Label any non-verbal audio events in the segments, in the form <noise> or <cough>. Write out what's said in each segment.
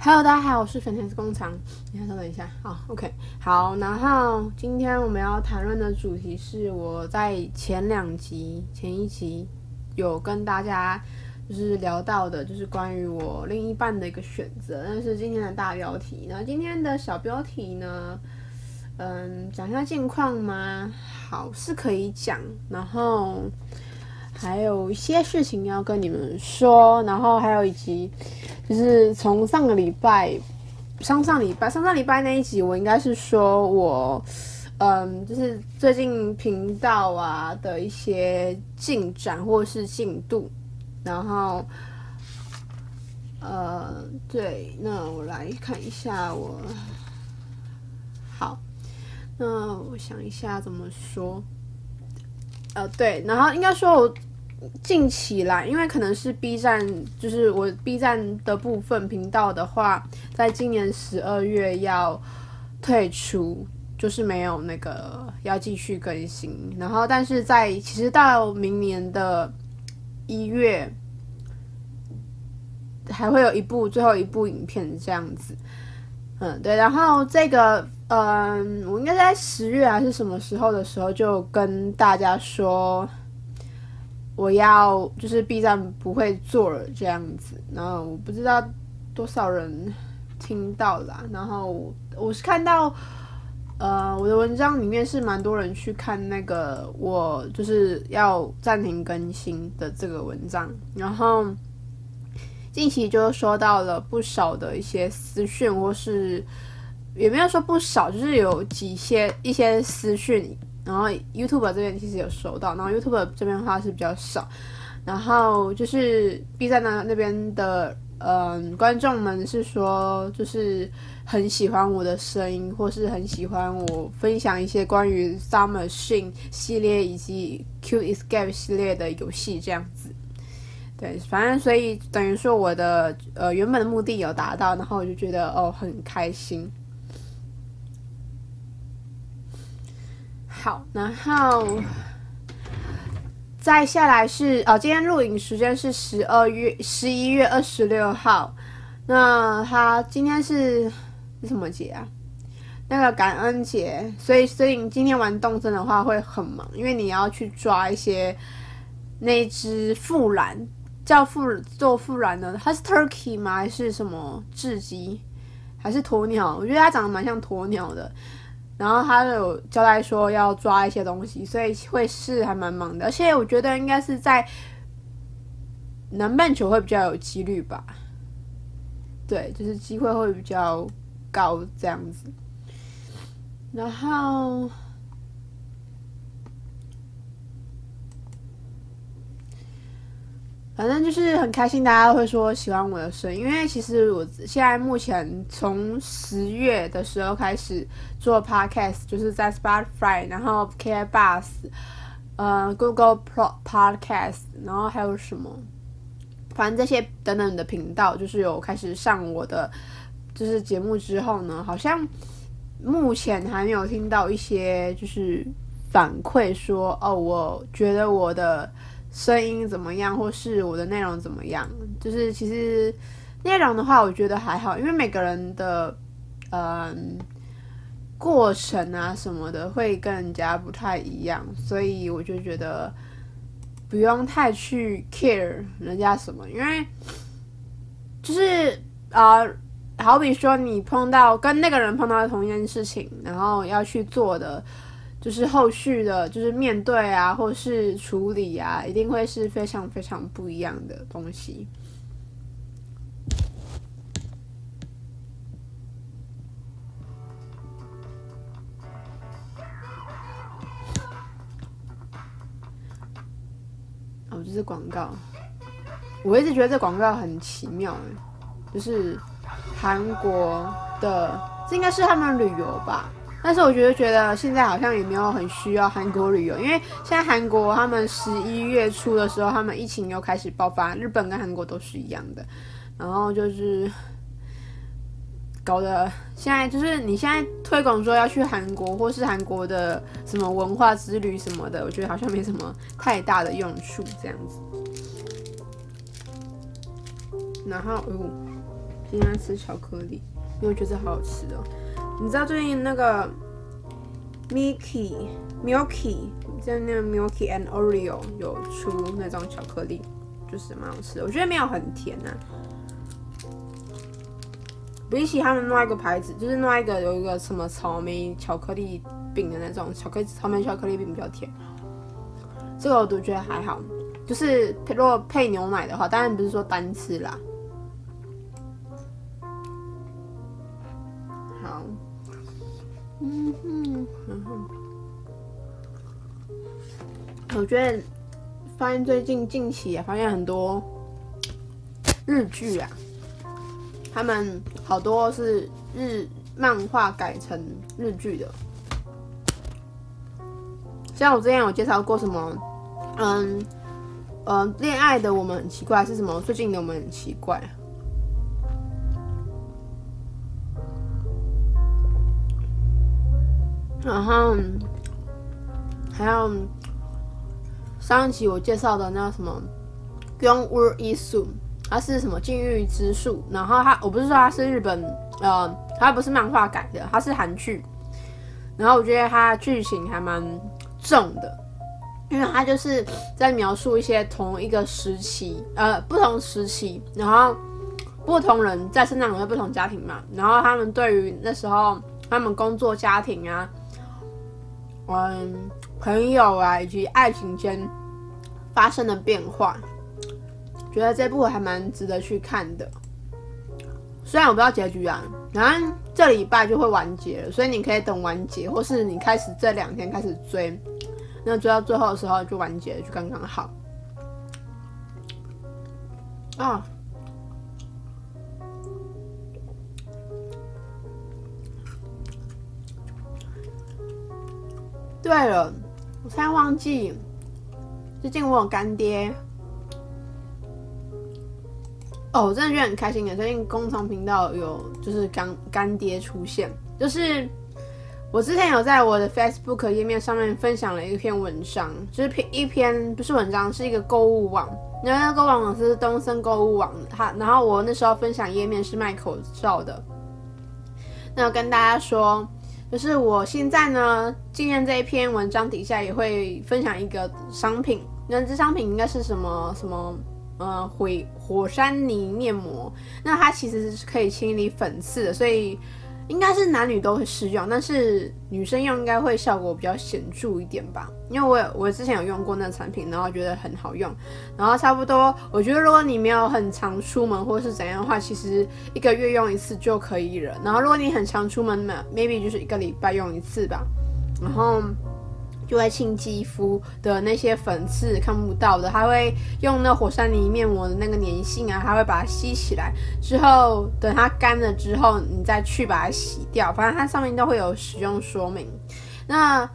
Hello，大家好，我是粉丝工厂。你先稍等一下，好，OK，好。然后今天我们要谈论的主题是我在前两集、前一集有跟大家就是聊到的，就是关于我另一半的一个选择。那是今天的大标题。那今天的小标题呢？嗯，讲一下近况吗？好，是可以讲。然后还有一些事情要跟你们说。然后还有一集，就是从上个礼拜、上上礼拜、上上礼拜那一集，我应该是说我，嗯，就是最近频道啊的一些进展或是进度。然后，呃，对，那我来看一下我，好。那我想一下怎么说，呃，对，然后应该说，我近期来，因为可能是 B 站，就是我 B 站的部分频道的话，在今年十二月要退出，就是没有那个要继续更新，然后但是在其实到明年的一月，还会有一部最后一部影片这样子，嗯，对，然后这个。嗯，我应该在十月还是什么时候的时候就跟大家说，我要就是 B 站不会做了这样子。然后我不知道多少人听到啦。然后我是看到，呃，我的文章里面是蛮多人去看那个我就是要暂停更新的这个文章。然后近期就收到了不少的一些私讯或是。也没有说不少，就是有几些一些私讯，然后 YouTube 这边其实有收到，然后 YouTube 这边的话是比较少，然后就是 B 站呢那边的嗯观众们是说，就是很喜欢我的声音，或是很喜欢我分享一些关于 Submachine 系列以及 Cube Escape 系列的游戏这样子。对，反正所以等于说我的呃原本的目的有达到，然后我就觉得哦很开心。好，然后再下来是哦，今天录影时间是十二月十一月二十六号。那他今天是是什么节啊？那个感恩节，所以所以你今天玩动森的话会很忙，因为你要去抓一些那只复燃叫复做复燃的，它是 turkey 吗？还是什么雉鸡？还是鸵鸟？我觉得它长得蛮像鸵鸟的。然后他有交代说要抓一些东西，所以会是还蛮忙的，而且我觉得应该是在南半球会比较有几率吧。对，就是机会会比较高这样子。然后。反正就是很开心，大家会说喜欢我的声音，因为其实我现在目前从十月的时候开始做 podcast，就是在 Spotify，然后 Kabus，呃，Google Podcast，然后还有什么，反正这些等等的频道，就是有开始上我的就是节目之后呢，好像目前还没有听到一些就是反馈说，哦，我觉得我的。声音怎么样，或是我的内容怎么样？就是其实内容的话，我觉得还好，因为每个人的嗯过程啊什么的会跟人家不太一样，所以我就觉得不用太去 care 人家什么，因为就是啊、好比说你碰到跟那个人碰到同一件事情，然后要去做的。就是后续的，就是面对啊，或是处理啊，一定会是非常非常不一样的东西。哦，这是广告。我一直觉得这广告很奇妙，就是韩国的，这应该是他们旅游吧。但是我觉得，觉得现在好像也没有很需要韩国旅游，因为现在韩国他们十一月初的时候，他们疫情又开始爆发，日本跟韩国都是一样的，然后就是搞得现在就是你现在推广说要去韩国或是韩国的什么文化之旅什么的，我觉得好像没什么太大的用处这样子。然后，哦，今天吃巧克力，因为我觉得好好吃哦。你知道最近那个 Milky Milky 在那个 Milky and Oreo 有出那种巧克力，就是蛮好吃的。我觉得没有很甜啊，比起他们另外一个牌子，就是另外一个有一个什么草莓巧克力饼的那种巧克力草莓巧克力饼比较甜。这个我都觉得还好，就是如果配牛奶的话，当然不是说单吃啦。我觉得发现最近近期也发现很多日剧啊，他们好多是日漫画改成日剧的。像我之前有介绍过什么，嗯，呃，恋爱的我们很奇怪是什么？最近的我们很奇怪。然后还有上一期我介绍的那什么《永无一数》，它是什么禁欲之术？然后它我不是说它是日本，呃，它不是漫画改的，它是韩剧。然后我觉得它剧情还蛮。重的，因为它就是在描述一些同一个时期，呃，不同时期，然后不同人在生长在不同家庭嘛，然后他们对于那时候他们工作、家庭啊，嗯，朋友啊，以及爱情间发生的变化，觉得这部还蛮值得去看的。虽然我不知道结局啊，然后这礼拜就会完结了，所以你可以等完结，或是你开始这两天开始追，那追到最后的时候就完结了，就刚刚好。啊，对了，我差点忘记，最近我有干爹。哦，我真的觉得很开心的。最近工厂频道有就是干干爹出现，就是我之前有在我的 Facebook 页面上面分享了一篇文章，就是一篇不是文章，是一个购物网。那个购物网是东森购物网，它然后我那时候分享页面是卖口罩的。那我跟大家说，就是我现在呢，今天这一篇文章底下也会分享一个商品，那这商品应该是什么什么？呃，火火山泥面膜，那它其实是可以清理粉刺的，所以应该是男女都会适用，但是女生用应该会效果比较显著一点吧。因为我我之前有用过那个产品，然后觉得很好用，然后差不多，我觉得如果你没有很常出门或是怎样的话，其实一个月用一次就可以了。然后如果你很常出门呢，maybe 就是一个礼拜用一次吧，然后。就会清肌肤的那些粉刺看不到的，它会用那火山泥面膜的那个粘性啊，它会把它吸起来，之后等它干了之后，你再去把它洗掉。反正它上面都会有使用说明。那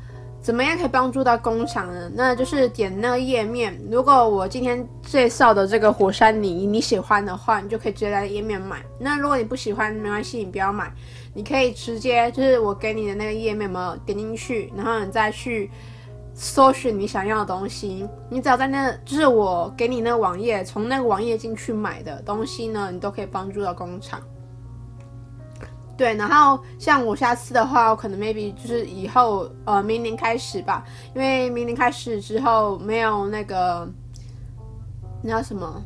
怎么样可以帮助到工厂呢？那就是点那个页面。如果我今天介绍的这个火山泥你喜欢的话，你就可以直接在页面买。那如果你不喜欢，没关系，你不要买。你可以直接就是我给你的那个页面嘛，点进去，然后你再去搜寻你想要的东西。你只要在那，就是我给你那个网页，从那个网页进去买的东西呢，你都可以帮助到工厂。对，然后像我下次的话，我可能 maybe 就是以后呃明年开始吧，因为明年开始之后没有那个那叫什么？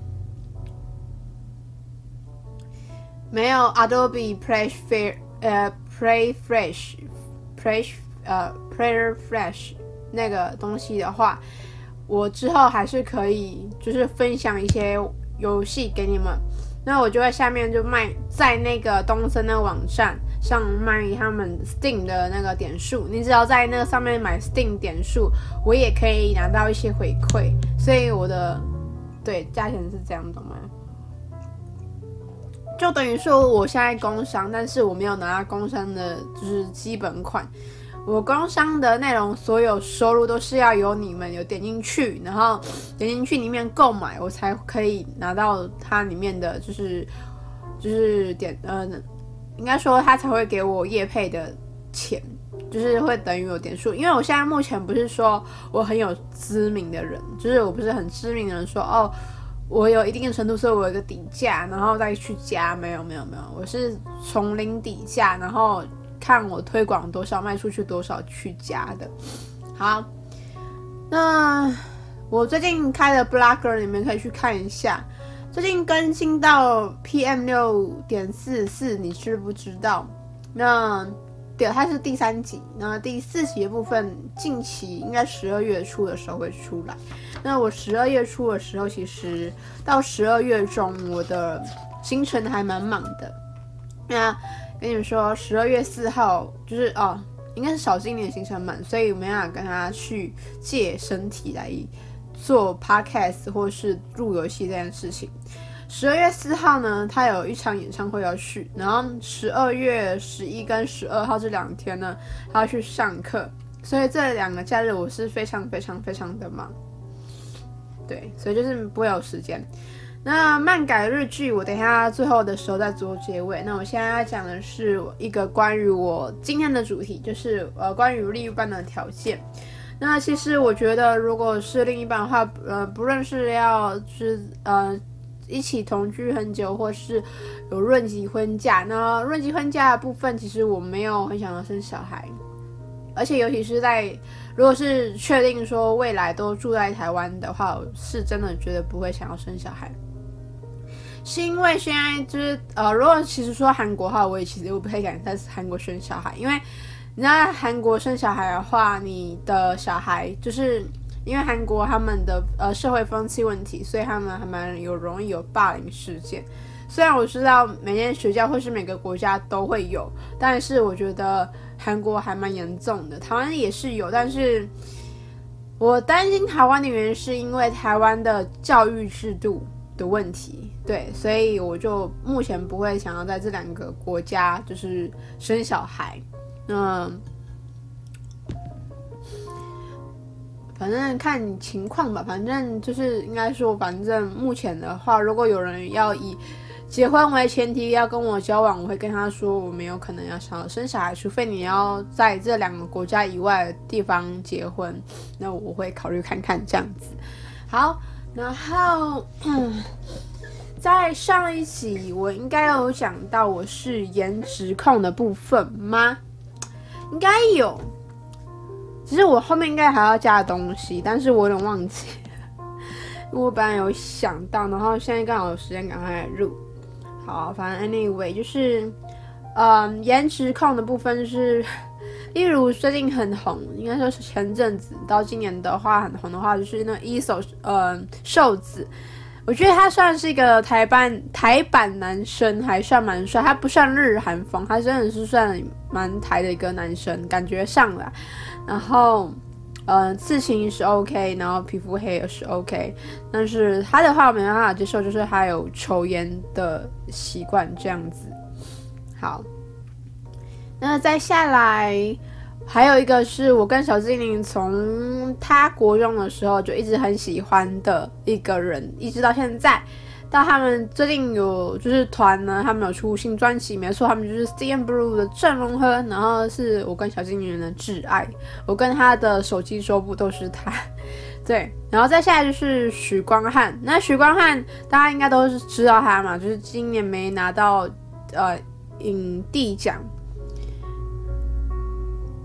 没有 Adobe Play Fair。呃、uh，Play Fresh，Play 呃，Player Fresh 那个东西的话，我之后还是可以，就是分享一些游戏给你们。那我就在下面就卖，在那个东森的网站上卖他们 Steam 的那个点数。你只要在那个上面买 Steam 点数，我也可以拿到一些回馈。所以我的对价钱是这样，懂吗？就等于说，我现在工商，但是我没有拿到工商的，就是基本款。我工商的内容，所有收入都是要由你们有点进去，然后点进去里面购买，我才可以拿到它里面的就是就是点，呃，应该说他才会给我业配的钱，就是会等于有点数。因为我现在目前不是说我很有知名的人，就是我不是很知名的人说哦。我有一定的程度，所以我有个底价，然后再去加。没有没有没有，我是从零底价，然后看我推广多少，卖出去多少去加的。好，那我最近开的 Blogger 里面可以去看一下，最近更新到 PM 六点四四，你知不知道？那对，它是第三集，那第四集的部分近期应该十二月初的时候会出来。那我十二月初的时候，其实到十二月中，我的行程还蛮忙的。那跟你们说，十二月四号就是哦，应该是小精灵行程满，所以没办法跟他去借身体来做 podcast 或是录游戏这件事情。十二月四号呢，他有一场演唱会要去，然后十二月十一跟十二号这两天呢，他要去上课，所以这两个假日我是非常非常非常的忙。对，所以就是不会有时间。那漫改日剧，我等一下最后的时候再做结尾。那我现在要讲的是一个关于我今天的主题，就是呃关于另一半的条件。那其实我觉得，如果是另一半的话，呃，不论是要是呃一起同居很久，或是有论及婚嫁，那论及婚嫁的部分，其实我没有很想要生小孩，而且尤其是在。如果是确定说未来都住在台湾的话，是真的觉得不会想要生小孩，是因为现在就是呃，如果其实说韩国话，我也其实我不太敢在韩国生小孩，因为你知道韩国生小孩的话，你的小孩就是因为韩国他们的呃社会风气问题，所以他们还蛮有容易有霸凌事件。虽然我知道每间学校或是每个国家都会有，但是我觉得。韩国还蛮严重的，台湾也是有，但是我担心台湾的原因是因为台湾的教育制度的问题，对，所以我就目前不会想要在这两个国家就是生小孩，嗯，反正看情况吧，反正就是应该说，反正目前的话，如果有人要以。结婚为前提要跟我交往，我会跟他说我没有可能要想要生小孩，除非你要在这两个国家以外的地方结婚，那我会考虑看看这样子。好，然后嗯在上一集我应该有讲到我是颜值控的部分吗？应该有，其实我后面应该还要加东西，但是我有点忘记，因为我本来有想到，然后现在刚好有时间，赶快来录。好，反正 anyway 就是，嗯，颜值控的部分是，例如最近很红，应该说是前阵子到今年的话很红的话，就是那 ESO，嗯，瘦子，我觉得他算是一个台版台版男生，还算蛮帅，他不算日韩风，他真的是算蛮台的一个男生，感觉上了，然后。嗯，刺青是 OK，然后皮肤黑也是 OK，但是他的话我没办法接受，就是他有抽烟的习惯这样子。好，那再下来还有一个是我跟小精灵从他国中的时候就一直很喜欢的一个人，一直到现在。到他们最近有就是团呢，他们有出新专辑，没错，他们就是 CM Blue 的郑容和，然后是我跟小精灵的挚爱，我跟他的手机桌布都是他，对，然后再下来就是许光汉，那许光汉大家应该都是知道他嘛，就是今年没拿到呃影帝奖，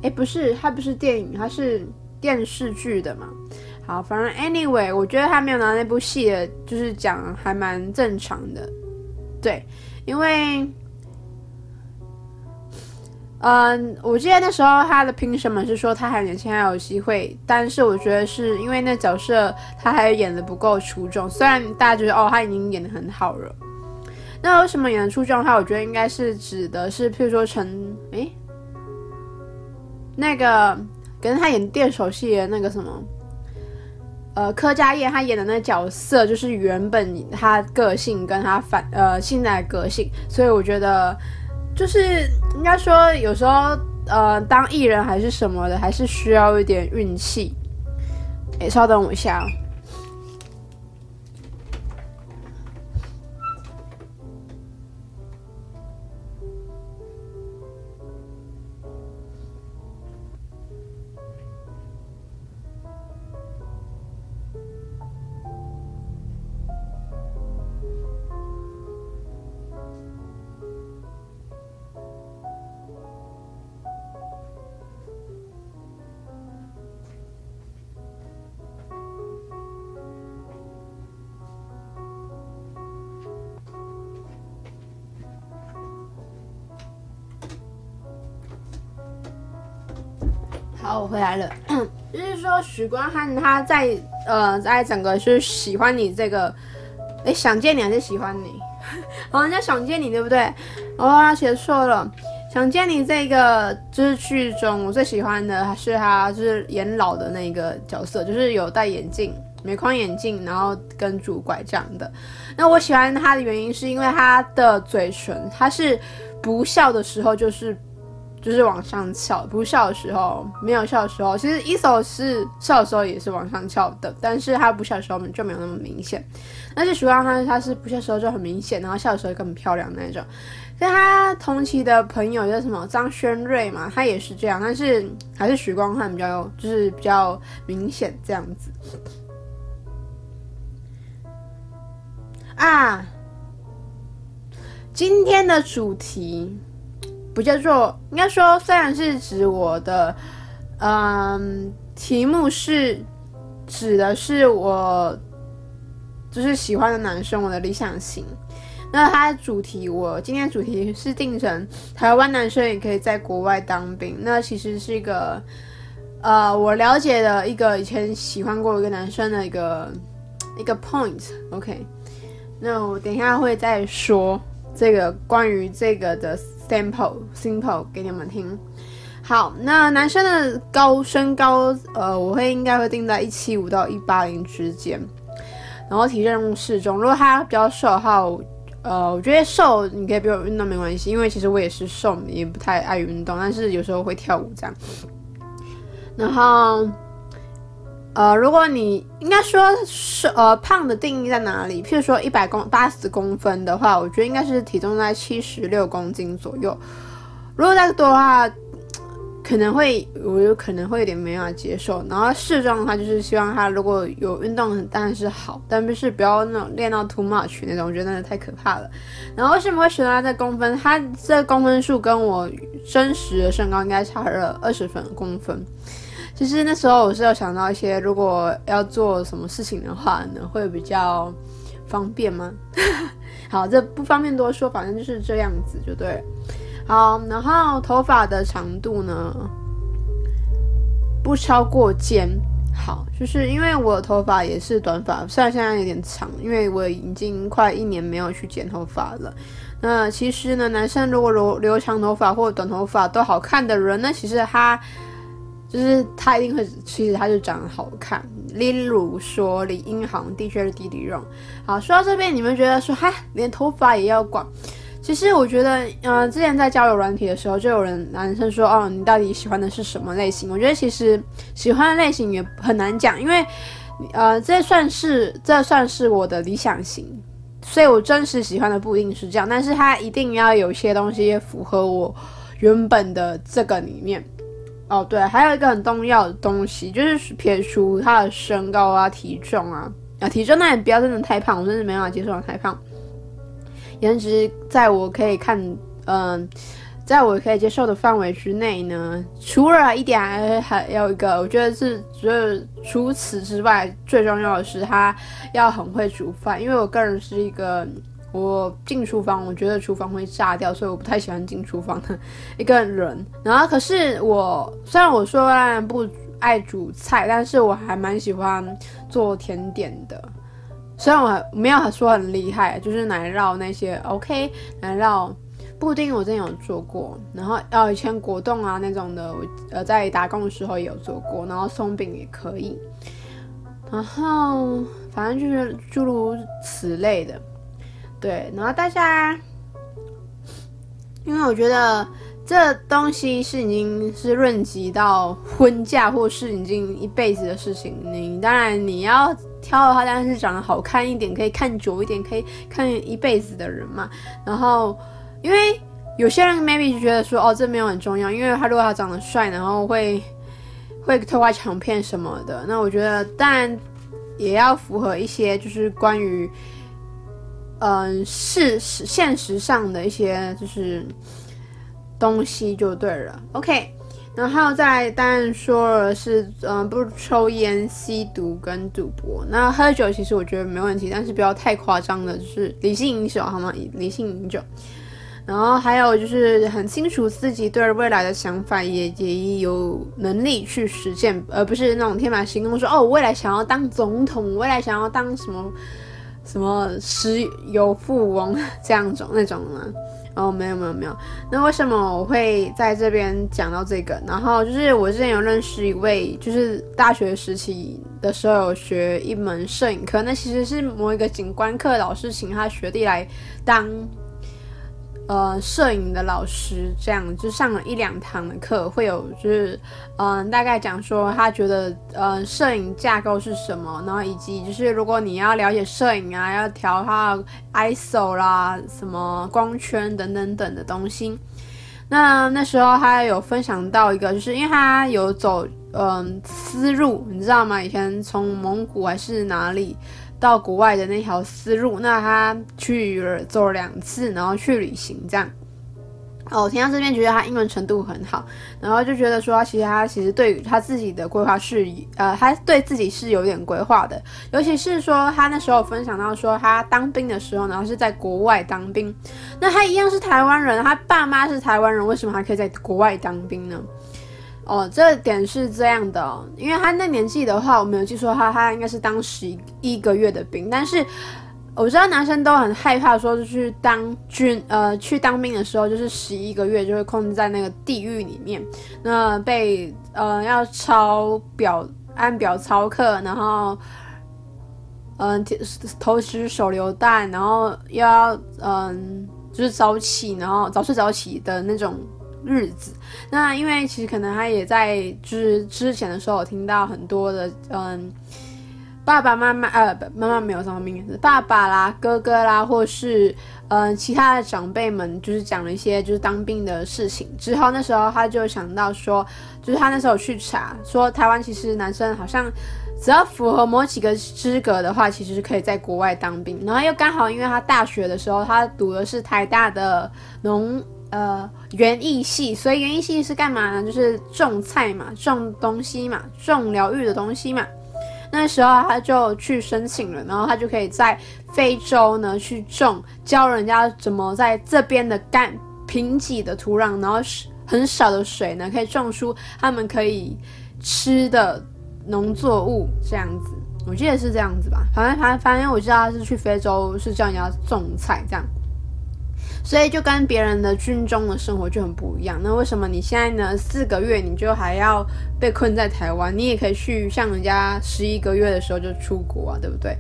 诶，不是，他不是电影，他是电视剧的嘛。好，反正 anyway，我觉得他没有拿那部戏的，就是讲还蛮正常的，对，因为，嗯，我记得那时候他的评审们是说他还年轻，还有机会，但是我觉得是因为那角色他还演得不够出众，虽然大家觉得哦他已经演得很好了，那为什么演得出众的话，我觉得应该是指的是，譬如说陈，诶，那个跟他演电手戏的那个什么。呃，柯佳嬿他演的那角色，就是原本他个性跟他反呃现在的个性，所以我觉得就是应该说有时候呃当艺人还是什么的，还是需要一点运气。哎，稍等我一下。回来了。<clears throat> 就是说，许光汉他在呃，在整个就是喜欢你这个，哎，想见你还是喜欢你？<laughs> 好，人家想见你，对不对？哦，他写错了。想见你这个就是剧中我最喜欢的，还是他就是演老的那个角色，就是有戴眼镜、美框眼镜，然后跟拄拐杖的。那我喜欢他的原因是因为他的嘴唇，他是不笑的时候就是。就是往上翘，不笑的时候，没有笑的时候，其实一手是笑的时候也是往上翘的，但是他不笑的时候就没有那么明显。但是徐光汉他是不笑的时候就很明显，然后笑的时候更漂亮那种。跟他同期的朋友叫什么张轩睿嘛，他也是这样，但是还是徐光汉比较就是比较明显这样子。啊，今天的主题。不叫做，应该说，虽然是指我的，嗯，题目是指的是我就是喜欢的男生，我的理想型。那他的主题，我今天主题是定成台湾男生也可以在国外当兵。那其实是一个，呃，我了解的一个以前喜欢过一个男生的一个一个 point。OK，那我等一下会再说这个关于这个的。Sample simple 给你们听。好，那男生的高身高，呃，我会应该会定在一七五到一八零之间，然后体重适中。如果他比较瘦的话，呃，我觉得瘦你可以不用运动没关系，因为其实我也是瘦，也不太爱运动，但是有时候会跳舞这样。然后。呃，如果你应该说是呃胖的定义在哪里？譬如说一百公八十公分的话，我觉得应该是体重在七十六公斤左右。如果再多的话，可能会我有可能会有点没法接受。然后适中的话，就是希望他如果有运动，当然是好，但不是不要那种练到 too much 那种，我觉得那太可怕了。然后为什么会选他这公分？他这公分数跟我真实的身高应该差了二十分公分。其实那时候我是有想到一些，如果要做什么事情的话呢，会比较方便吗？<laughs> 好，这不方便多说，反正就是这样子就对。好，然后头发的长度呢，不超过肩。好，就是因为我的头发也是短发，虽然现在有点长，因为我已经快一年没有去剪头发了。那其实呢，男生如果留留长头发或短头发都好看的人呢，其实他。就是他一定会，其实他就长得好看。例如说李英航的确是弟弟荣。好，说到这边，你们觉得说，哈，连头发也要管？其实我觉得，嗯、之前在交友软体的时候，就有人男生说，哦，你到底喜欢的是什么类型？我觉得其实喜欢的类型也很难讲，因为，呃，这算是这算是我的理想型，所以我真实喜欢的不一定是这样，但是他一定要有些东西符合我原本的这个里面。哦，对，还有一个很重要的东西，就是撇除他的身高啊、体重啊，啊，体重那也不要真的太胖，我真的没办法接受太胖。颜值在我可以看，嗯、在我可以接受的范围之内呢。除了一点还，还有一个，我觉得是，就是除此之外，最重要的是他要很会煮饭，因为我个人是一个。我进厨房，我觉得厨房会炸掉，所以我不太喜欢进厨房的 <laughs> 一个人。然后，可是我虽然我说不爱煮菜，但是我还蛮喜欢做甜点的。虽然我没有说很厉害，就是奶酪那些 OK，奶酪布丁我真的有做过。然后，呃，以前果冻啊那种的，我呃在打工的时候也有做过。然后松饼也可以。然后，反正就是诸如此类的。对，然后大家，因为我觉得这东西是已经是论及到婚嫁或是已经一辈子的事情。你当然你要挑的话，当然是长得好看一点，可以看久一点，可以看一辈子的人嘛。然后，因为有些人 maybe 就觉得说，哦，这没有很重要，因为他如果他长得帅，然后会会偷拍抢片什么的。那我觉得，当然也要符合一些，就是关于。嗯，事实现实上的一些就是东西就对了。OK，然后再当然说了是，嗯，不抽烟、吸毒跟赌博。那喝酒其实我觉得没问题，但是不要太夸张的，就是理性饮酒好吗？理性饮酒。然后还有就是很清楚自己对未来的想法，也也有能力去实现，而不是那种天马行空说哦，未来想要当总统，未来想要当什么什么石油富翁这样种那种吗？哦，没有没有没有。那为什么我会在这边讲到这个？然后就是我之前有认识一位，就是大学时期的时候有学一门摄影课，那其实是某一个景观课老师请他学弟来当。呃，摄影的老师这样就上了一两堂的课，会有就是嗯、大概讲说他觉得呃，摄影架构是什么，然后以及就是如果你要了解摄影啊，要调它 ISO 啦，什么光圈等等等的东西。那那时候他有分享到一个，就是因为他有走嗯思路，你知道吗？以前从蒙古还是哪里？到国外的那条思路，那他去了走了两次，然后去旅行这样。哦，听到这边觉得他英文程度很好，然后就觉得说，其实他其实对于他自己的规划是，呃，他对自己是有点规划的。尤其是说他那时候分享到说，他当兵的时候，然后是在国外当兵。那他一样是台湾人，他爸妈是台湾人，为什么还可以在国外当兵呢？哦，这点是这样的，因为他那年纪的话，我没有记错的话，他应该是当十一个月的兵。但是我知道男生都很害怕，说是去当军，呃，去当兵的时候就是十一个月就会控制在那个地狱里面，那被呃要抄表，按表操课，然后嗯、呃、投掷手榴弹，然后又要嗯、就是早起，然后早睡早起的那种。日子，那因为其实可能他也在就是之前的时候，我听到很多的嗯，爸爸妈妈呃，妈妈没有什么名字，爸爸啦、哥哥啦，或是嗯其他的长辈们，就是讲了一些就是当兵的事情之后，那时候他就想到说，就是他那时候去查说，台湾其实男生好像只要符合某几个资格的话，其实是可以在国外当兵，然后又刚好因为他大学的时候他读的是台大的农。呃，园艺系，所以园艺系是干嘛呢？就是种菜嘛，种东西嘛，种疗愈的东西嘛。那时候他就去申请了，然后他就可以在非洲呢去种，教人家怎么在这边的干贫瘠的土壤，然后很少的水呢，可以种出他们可以吃的农作物，这样子。我记得是这样子吧，反正反正反正我知道他是去非洲，是教人家种菜这样。所以就跟别人的军中的生活就很不一样。那为什么你现在呢？四个月你就还要被困在台湾？你也可以去像人家十一个月的时候就出国啊，对不对？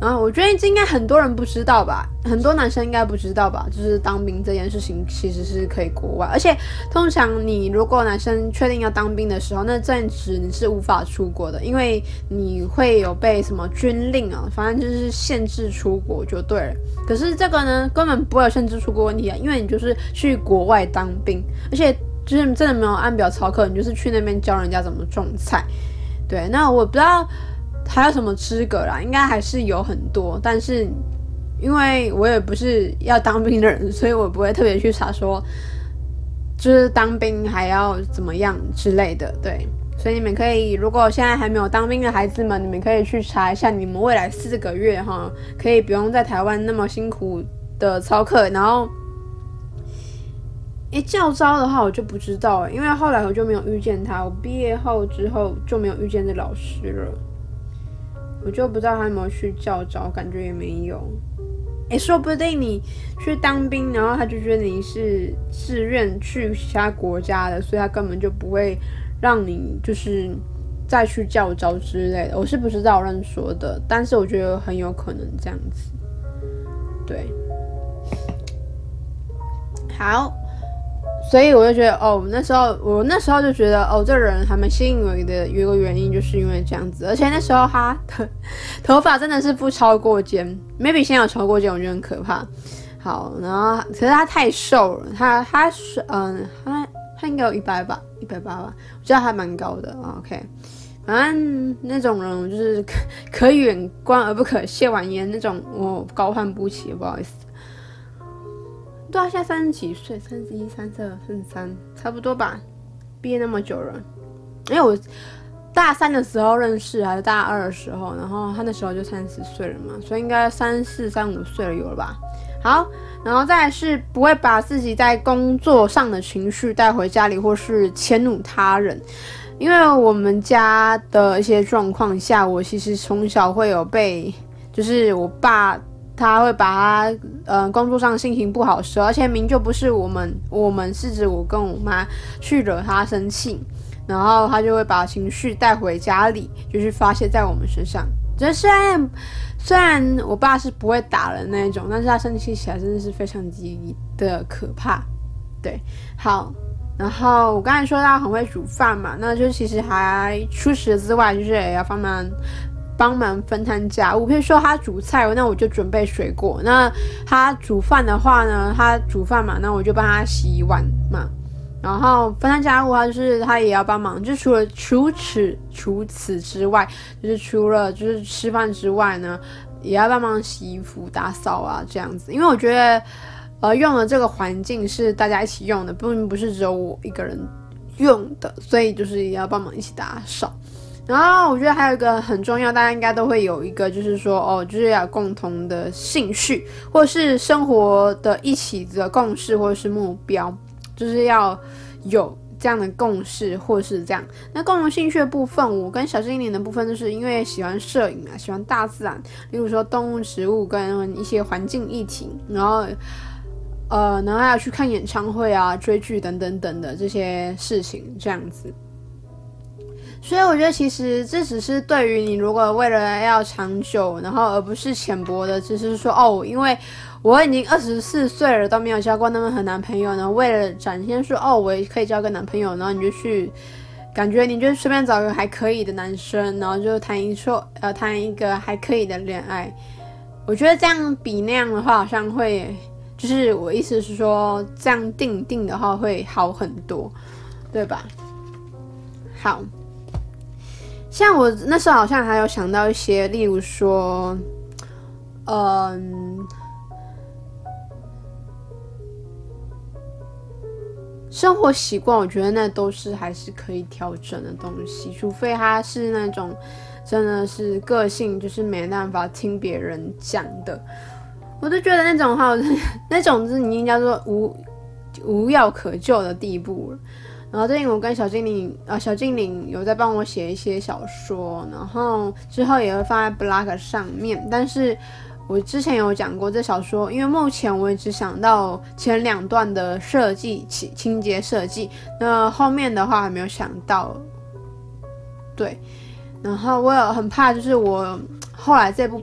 然后我觉得这应该很多人不知道吧，很多男生应该不知道吧，就是当兵这件事情其实是可以国外，而且通常你如果男生确定要当兵的时候，那暂时你是无法出国的，因为你会有被什么军令啊，反正就是限制出国就对了。可是这个呢，根本不会有限制出国问题啊，因为你就是去国外当兵，而且就是真的没有按表操课，你就是去那边教人家怎么种菜。对，那我不知道。还有什么资格啦？应该还是有很多，但是因为我也不是要当兵的人，<laughs> 所以我不会特别去查说，就是当兵还要怎么样之类的。对，所以你们可以，如果现在还没有当兵的孩子们，你们可以去查一下，你们未来四个月哈，可以不用在台湾那么辛苦的操课。然后，诶，教招的话我就不知道，因为后来我就没有遇见他，我毕业后之后就没有遇见这老师了。我就不知道他有没有去教招，感觉也没有。诶，说不定你去当兵，然后他就觉得你是自愿去其他国家的，所以他根本就不会让你就是再去教招之类的。我是不知道乱说的，但是我觉得很有可能这样子。对，好。所以我就觉得，哦，那时候我那时候就觉得，哦，这人还蛮吸引我的。有一个原因就是因为这样子，而且那时候他的头发真的是不超过肩，maybe 现在有超过肩，我觉得很可怕。好，然后可是他太瘦了，他他是嗯，他他应该有一百吧，一百八吧，我觉得还蛮高的。OK，反正那种人就是可可远观而不可亵玩焉那种，我高攀不起，不好意思。对啊，现在三十几岁，三十一、三十二、三十三，差不多吧。毕业那么久了，因为我大三的时候认识，还是大二的时候，然后他那时候就三十岁了嘛，所以应该三四、三五岁了有了吧。好，然后再是不会把自己在工作上的情绪带回家里，或是迁怒他人。因为我们家的一些状况下，我其实从小会有被，就是我爸他会把他呃工作上心情不好时，而且明就不是我们，我们是指我跟我妈去惹他生气，然后他就会把情绪带回家里，就是发泄在我们身上。就是虽然虽然我爸是不会打人那一种，但是他生气起来真的是非常极的可怕。对，好。然后我刚才说到很会煮饭嘛，那就其实还除此之外，就是也要帮忙帮忙分摊家务。比如说他煮菜，那我就准备水果；那他煮饭的话呢，他煮饭嘛，那我就帮他洗碗嘛。然后分摊家务他，就是他也要帮忙。就除了除此除此之外，就是除了就是吃饭之外呢，也要帮忙洗衣服、打扫啊这样子。因为我觉得。呃用的这个环境是大家一起用的，并不是只有我一个人用的，所以就是也要帮忙一起打扫。然后我觉得还有一个很重要，大家应该都会有一个，就是说哦，就是要共同的兴趣，或是生活的一起的共识，或是目标，就是要有这样的共识，或是这样。那共同兴趣的部分，我跟小精灵的部分，就是因为喜欢摄影啊，喜欢大自然，例如说动物、植物跟一些环境议题，然后。呃，然后还要去看演唱会啊、追剧等等等的这些事情，这样子。所以我觉得，其实这只是对于你，如果为了要长久，然后而不是浅薄的，只是说哦，因为我已经二十四岁了，都没有交过那么好男朋友然后。为了展现说哦，我也可以交个男朋友，然后你就去，感觉你就随便找个还可以的男生，然后就谈一说呃谈一个还可以的恋爱。我觉得这样比那样的话，好像会。就是我意思是说，这样定定的话会好很多，对吧？好，像我那时候好像还有想到一些，例如说，嗯，生活习惯，我觉得那都是还是可以调整的东西，除非他是那种真的是个性，就是没办法听别人讲的。我就觉得那种话，那种是已经叫做无无药可救的地步了。然后最近我跟小精灵啊，小精灵有在帮我写一些小说，然后之后也会放在 blog 上面。但是我之前有讲过这小说，因为目前我也只想到前两段的设计情情节设计，那后面的话还没有想到。对，然后我有很怕，就是我后来这部。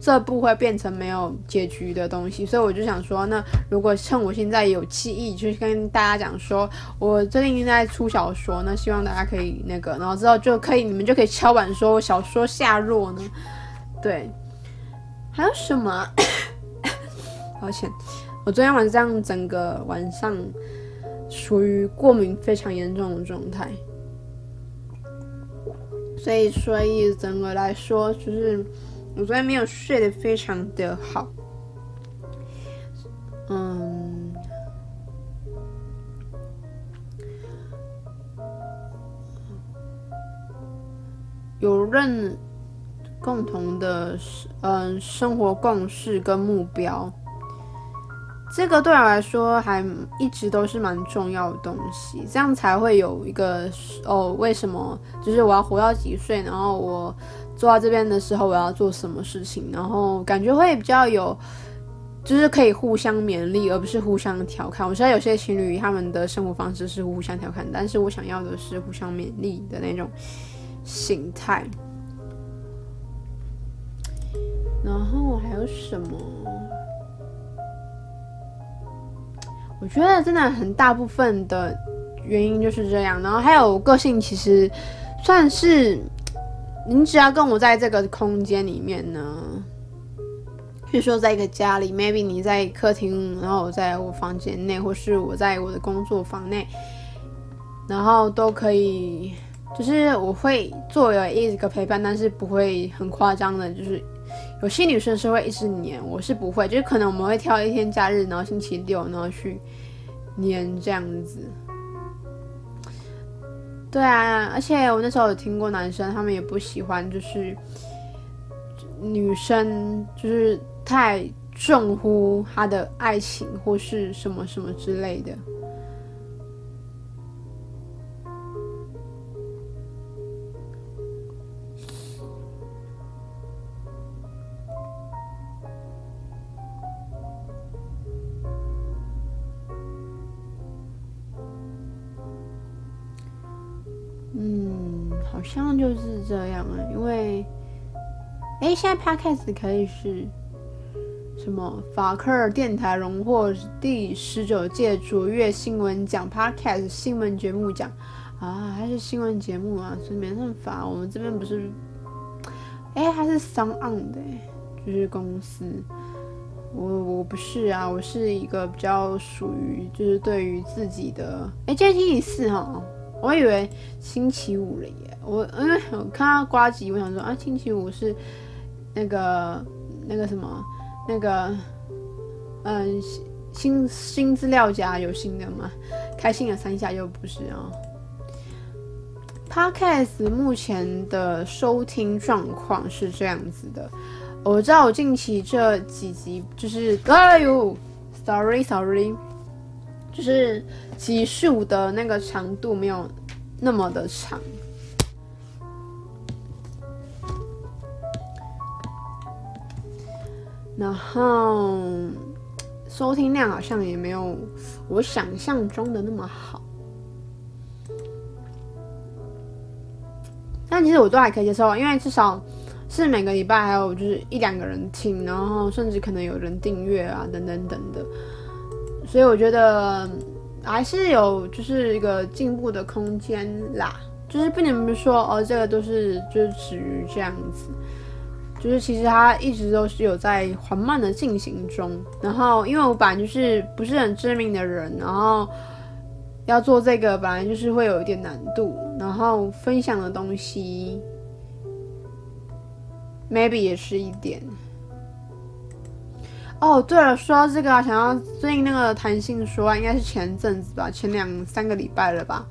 这部会变成没有结局的东西，所以我就想说，那如果趁我现在有记忆，就是跟大家讲说，我最近在出小说，那希望大家可以那个，然后之后就可以，你们就可以敲碗说我小说下落呢。对，还有什么？<coughs> 抱歉，我昨天晚上整个晚上属于过敏非常严重的状态，所以所以整个来说就是。我昨天没有睡得非常的好，嗯，有认共同的嗯生活共识跟目标，这个对我来说还一直都是蛮重要的东西，这样才会有一个哦，为什么就是我要活到几岁，然后我。坐到这边的时候，我要做什么事情，然后感觉会比较有，就是可以互相勉励，而不是互相调侃。我知道有些情侣他们的生活方式是互相调侃，但是我想要的是互相勉励的那种心态。然后还有什么？我觉得真的很大部分的原因就是这样。然后还有个性，其实算是。你只要跟我在这个空间里面呢，比如说在一个家里，maybe 你在客厅，然后我在我房间内，或是我在我的工作房内，然后都可以，就是我会作为一个陪伴，但是不会很夸张的，就是有些女生是会一直黏，我是不会，就是可能我们会挑一天假日，然后星期六，然后去黏这样子。对啊，而且我那时候有听过男生，他们也不喜欢，就是女生就是太重乎他的爱情或是什么什么之类的。这样啊，因为，哎，现在 Podcast 可以是什么？法克尔电台荣获第十九届卓越新闻奖 Podcast 新闻节目奖啊，还是新闻节目啊，所以没办法，我们这边不是，哎，还是 s o n on 的，就是公司，我我不是啊，我是一个比较属于就是对于自己的，哎，今天星期四哈。我以为星期五了耶，我因为我看到瓜吉，我想说啊，星期五是那个那个什么那个嗯新新资料夹有新的吗？开心了三下又不是啊。Podcast 目前的收听状况是这样子的，我知道我近期这几集就是哎呦，sorry sorry。就是集数的那个长度没有那么的长，然后收听量好像也没有我想象中的那么好，但其实我都还可以接受，因为至少是每个礼拜还有就是一两个人听，然后甚至可能有人订阅啊，等等等等的。所以我觉得还是有就是一个进步的空间啦，就是不能说哦，这个都是就是止于这样子，就是其实它一直都是有在缓慢的进行中。然后因为我本来就是不是很知名的人，然后要做这个本来就是会有一点难度，然后分享的东西 maybe 也是一点。哦，对了，说到这个啊，想要最近那个谈性说爱，应该是前阵子吧，前两三个礼拜了吧，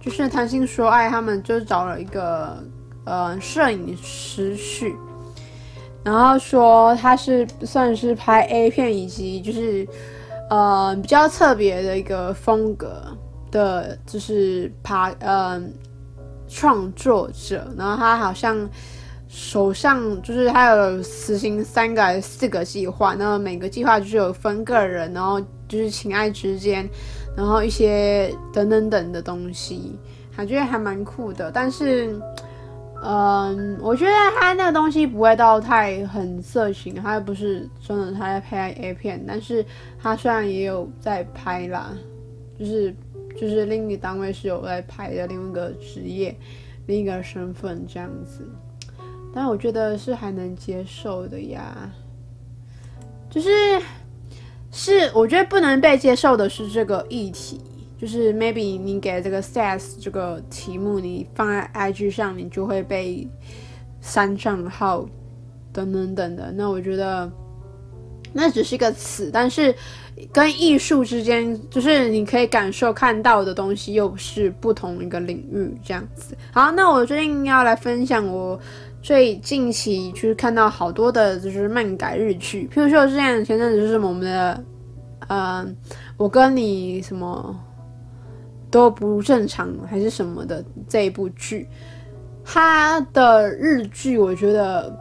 就是谈性说爱，他们就找了一个呃摄影师去，然后说他是算是拍 A 片以及就是呃比较特别的一个风格的，就是拍呃创作者，然后他好像。手上就是他有实行三个还是四个计划，那每个计划就是有分个人，然后就是情爱之间，然后一些等等等的东西，还觉得还蛮酷的。但是，嗯，我觉得他那个东西不会到太很色情，他又不是真的他在拍 A 片，但是他虽然也有在拍啦，就是就是另一个单位是有在拍的另一个职业，另一个身份这样子。但我觉得是还能接受的呀，就是是我觉得不能被接受的是这个议题，就是 maybe 你给这个 sex 这个题目，你放在 IG 上，你就会被删账号等等等的。那我觉得那只是一个词，但是跟艺术之间，就是你可以感受看到的东西，又是不同一个领域这样子。好，那我最近要来分享我。所以近期就是看到好多的，就是漫改日剧，譬如说之前前阵子就是我们的，呃，我跟你什么都不正常还是什么的这一部剧，它的日剧我觉得，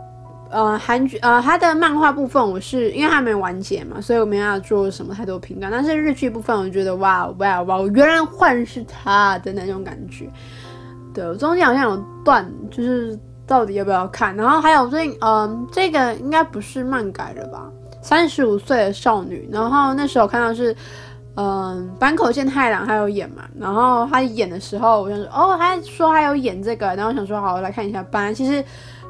呃，韩剧呃，它的漫画部分我是因为它没完结嘛，所以我没办法做什么太多评价。但是日剧部分我觉得哇哇哇，我原来换是他的那种感觉。对，我中间好像有断，就是。到底要不要看？然后还有最近，嗯，这个应该不是漫改了吧？三十五岁的少女。然后那时候看到是，嗯，坂口健太郎还有演嘛。然后他演的时候，我就说，哦，他说他有演这个。然后我想说，好，我来看一下。本来其实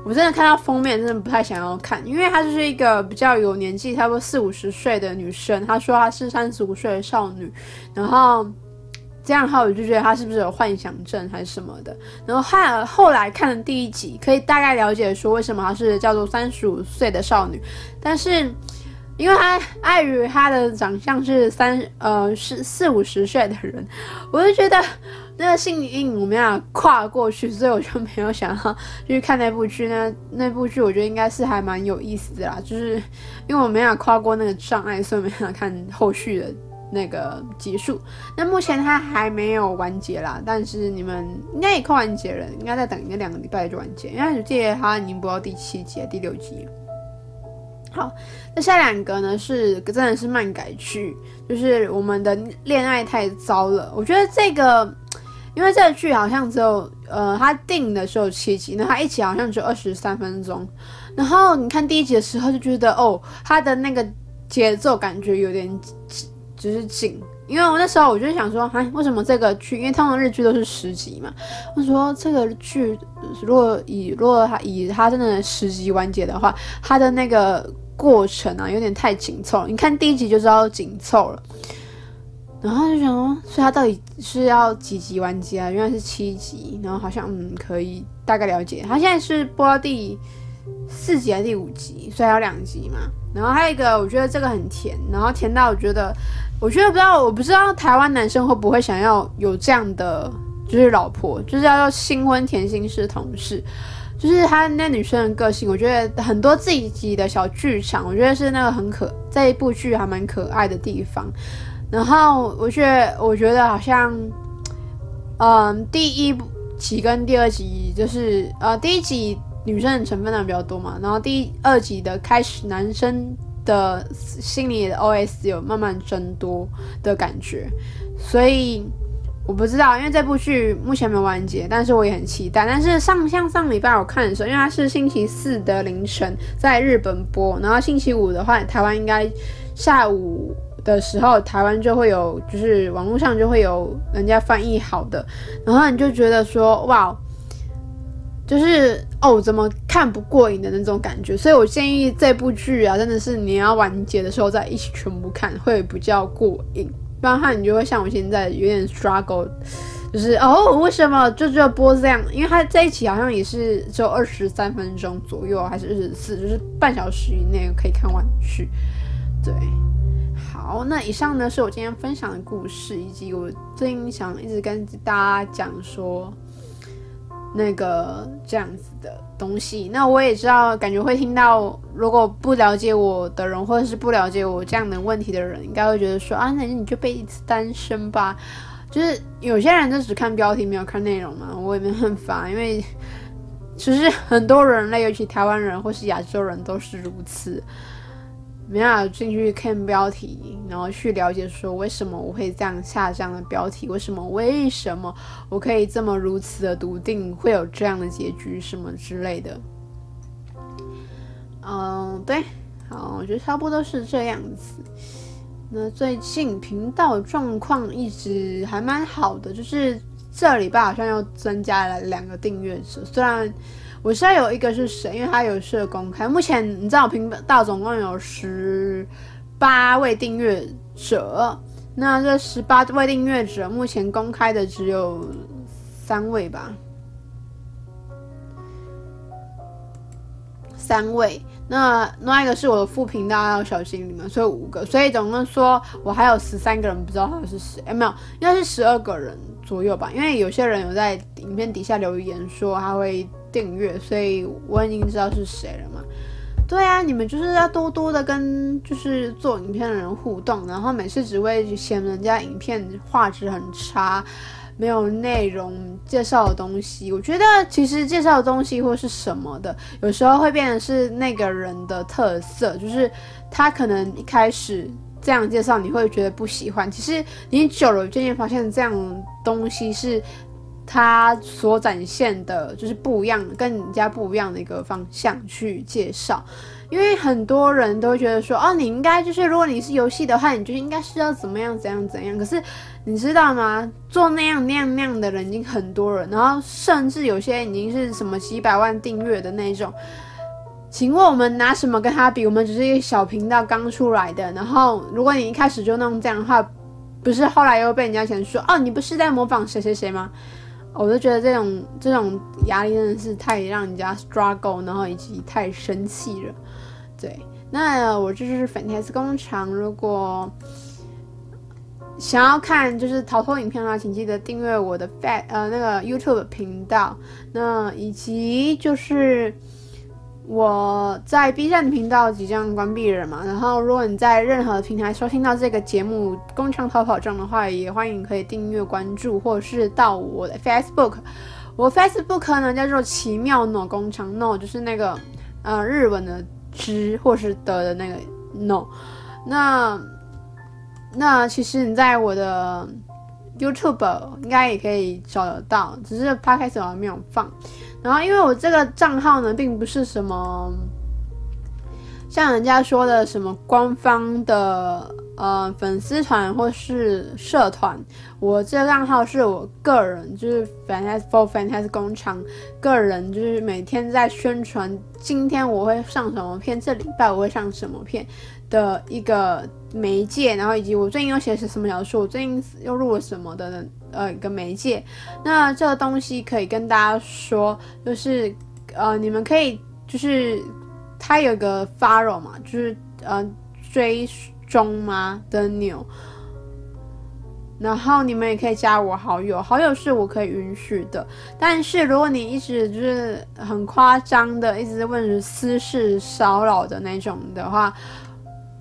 我真的看到封面，真的不太想要看，因为她就是一个比较有年纪，差不多四五十岁的女生。她说她是三十五岁的少女，然后。这样的话，我就觉得他是不是有幻想症还是什么的。然后后后来看了第一集，可以大概了解说为什么他是叫做三十五岁的少女。但是，因为他碍于她的长相是三呃是四五十岁的人，我就觉得那个性阴影我没办法跨过去，所以我就没有想要去看那部剧。那那部剧我觉得应该是还蛮有意思的啦，就是因为我没有跨过那个障碍，所以没有看后续的那个结束。那目前它还没有完结啦，但是你们应该也快完结了，应该再等一个两个礼拜就完结，因为我记得它已经播到第七集、第六集。好，那下两个呢是真的是漫改剧，就是我们的恋爱太糟了。我觉得这个，因为这个剧好像只有呃，它定的时候七集，那它一集好像只有二十三分钟。然后你看第一集的时候就觉得哦，它的那个节奏感觉有点就是紧，因为我那时候我就想说，哎，为什么这个剧？因为通常日剧都是十集嘛。我说这个剧如果以如果它以它真的十集完结的话，它的那个。过程啊，有点太紧凑。你看第一集就知道紧凑了，然后就想说，所以他到底是要几集完结啊？原来是七集，然后好像嗯可以大概了解。他现在是播到第四集还是第五集？所以还有两集嘛。然后还有一个，我觉得这个很甜，然后甜到我觉得，我觉得不知道，我不知道台湾男生会不会想要有这样的，就是老婆，就是要做新婚甜心式同事。就是她那女生的个性，我觉得很多自己的小剧场，我觉得是那个很可，这一部剧还蛮可爱的地方。然后我觉得，我觉得好像，嗯，第一集跟第二集就是，呃，第一集女生的成分量比较多嘛，然后第二集的开始，男生的心里的 OS 有慢慢增多的感觉，所以。我不知道，因为这部剧目前没完结，但是我也很期待。但是上像上礼拜我看的时候，因为它是星期四的凌晨在日本播，然后星期五的话，台湾应该下午的时候，台湾就会有，就是网络上就会有人家翻译好的，然后你就觉得说，哇，就是哦，怎么看不过瘾的那种感觉。所以我建议这部剧啊，真的是你要完结的时候再一起全部看，会比较过瘾。不然的话，你就会像我现在有点 struggle，就是哦，为什么就这播这样？因为它这一起好像也是只有二十三分钟左右，还是二十四，就是半小时以内可以看完剧。对，好，那以上呢是我今天分享的故事，以及我最近想一直跟大家讲说。那个这样子的东西，那我也知道，感觉会听到，如果不了解我的人，或者是不了解我这样的问题的人，应该会觉得说啊，那你就被一次单身吧。就是有些人就只看标题，没有看内容嘛，我也没办法，因为其实很多人类，尤其台湾人或是亚洲人都是如此。没办法进去看标题，然后去了解说为什么我会这样下这样的标题，为什么为什么我可以这么如此的笃定会有这样的结局什么之类的。嗯，对，好，我觉得差不多是这样子。那最近频道状况一直还蛮好的，就是这礼拜好像又增加了两个订阅者，虽然。我现在有一个是谁？因为他有设公开。目前你知道我，频道总共有十八位订阅者。那这十八位订阅者，目前公开的只有三位吧？三位。那另外一个是我的副频道，要小心你们，所以五个。所以总共说我还有十三个人不知道他是谁。哎，没有，应该是十二个人左右吧？因为有些人有在影片底下留言说他会。订阅，所以我已经知道是谁了嘛。对啊，你们就是要多多的跟就是做影片的人互动，然后每次只会嫌人家影片画质很差，没有内容介绍的东西。我觉得其实介绍的东西或是什么的，有时候会变成是那个人的特色，就是他可能一开始这样介绍你会觉得不喜欢，其实你久了渐渐发现这样东西是。他所展现的就是不一样，跟人家不一样的一个方向去介绍，因为很多人都会觉得说，哦，你应该就是如果你是游戏的话，你就应该是要怎么样怎样怎样。可是你知道吗？做那样那样那样的人已经很多人，然后甚至有些已经是什么几百万订阅的那种。请问我们拿什么跟他比？我们只是一个小频道刚出来的。然后如果你一开始就弄这样的话，不是后来又被人家嫌说，哦，你不是在模仿谁谁谁吗？我就觉得这种这种压力真的是太让人家 struggle，然后以及太生气了。对，那我就是粉丝工厂，如果想要看就是逃脱影片的话，请记得订阅我的 Fat 呃那个 YouTube 频道，那以及就是。我在 B 站频道即将关闭了嘛，然后如果你在任何平台收听到这个节目《工厂逃跑中》的话，也欢迎可以订阅关注，或者是到我的 Facebook，我 Facebook 呢叫做奇妙 no 弓长 no 就是那个呃日文的之或是的的那个 no，那那其实你在我的 YouTube 应该也可以找得到，只是 Podcast 我还没有放。然后，因为我这个账号呢，并不是什么像人家说的什么官方的呃粉丝团或是社团，我这个账号是我个人，就是 Fantastic for Fantastic 弓长个人，就是每天在宣传今天我会上什么片，这礼拜我会上什么片的一个媒介，然后以及我最近又写什么小说，我最近又录了什么的。呃，一个媒介，那这个东西可以跟大家说，就是呃，你们可以就是它有个 follow 嘛，就是呃追踪嘛的钮，然后你们也可以加我好友，好友是我可以允许的，但是如果你一直就是很夸张的一直问私事骚扰的那种的话，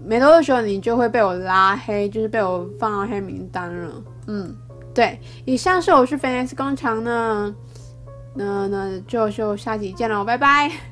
没多久你就会被我拉黑，就是被我放到黑名单了，嗯。对，以上是我是 f a n s 工厂呢，那那就就下期见了，拜拜。